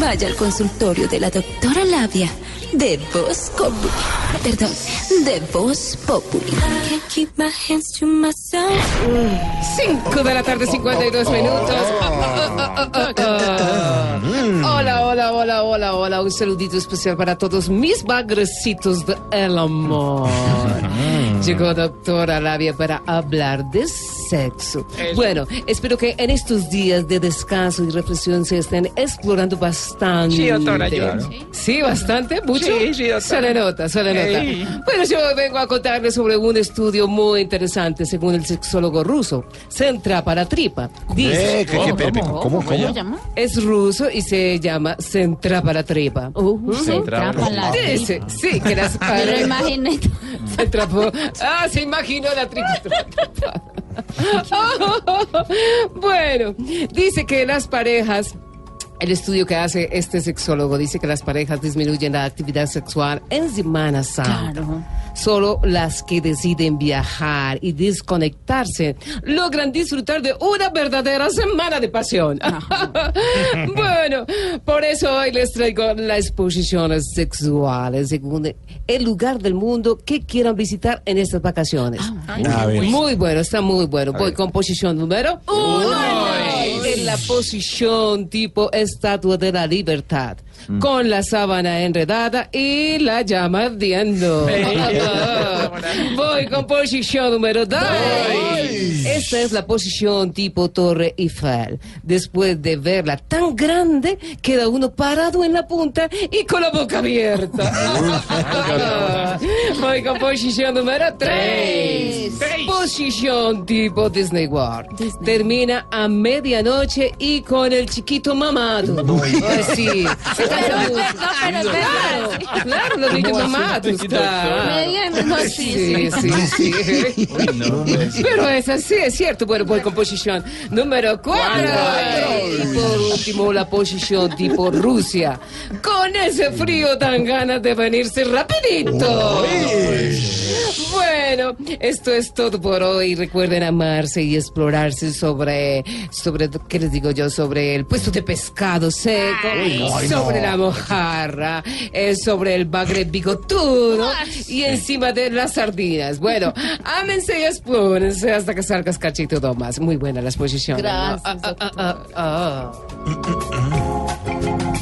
Vaya al consultorio de la doctora Labia de Voz Populi. Perdón, de Voz Populi. Can't keep my hands to myself. 5 de la tarde, 52 minutos. Ah, Hola, hola, hola, hola. Un saludito especial para todos mis bagrecitos de el amor. Llegó doctora Labia para hablar de sexo. Bueno, espero que en estos días de descanso y reflexión se estén explorando bastante. Sí, doctora, yo. Sí, bastante, mucho. Sí, sí, doctora. Se le nota, se le nota. Ey. Bueno, yo vengo a contarles sobre un estudio muy interesante según el sexólogo ruso. Centra para tripa. Dice, Eh, ¿qué- qué- pe- pe- ¿Cómo? ¿Cómo? es ruso y se llama Centra para tripa. Se trapa la Dice, sí, que las imaginé. Se trapó. Ah, se imaginó la tripa. bueno, dice que las parejas. El estudio que hace este sexólogo dice que las parejas disminuyen la actividad sexual en Semana Santa. Claro. Solo las que deciden viajar y desconectarse logran disfrutar de una verdadera semana de pasión. bueno, por eso hoy les traigo las exposiciones sexuales según el lugar del mundo que quieran visitar en estas vacaciones. A ver. Muy bueno, está muy bueno. Voy con posición número uno. En la posición tipo Estatua de la Libertad. Con la sábana enredada y la llama ardiendo. Voy con posición número dos. Esta es la posición tipo Torre Eiffel. Después de verla tan grande, queda uno parado en la punta y con la boca abierta. Voy con posición número tres. Posición tipo Disney World. Termina a medianoche y con el chiquito mamado. Ay, sí. Se cansa mucho. Claro, claro, los niños mamados. claro. Media Sí, sí, sí. Pero es así, es cierto. Bueno, voy con posición número cuatro. Y por último, la posición tipo Rusia. Con ese frío dan ganas de venirse rapidito. Bueno, esto es todo por hoy. Recuerden amarse y explorarse sobre, sobre, ¿qué les digo yo? Sobre el puesto de pescado seco, sobre la mojarra, eh, sobre el bagre bigotudo y encima de las sardinas. Bueno, ámense y explórense hasta que salgas cachito más. Muy buena la exposición. Gracias, Ah, ah, ah, ah, ah.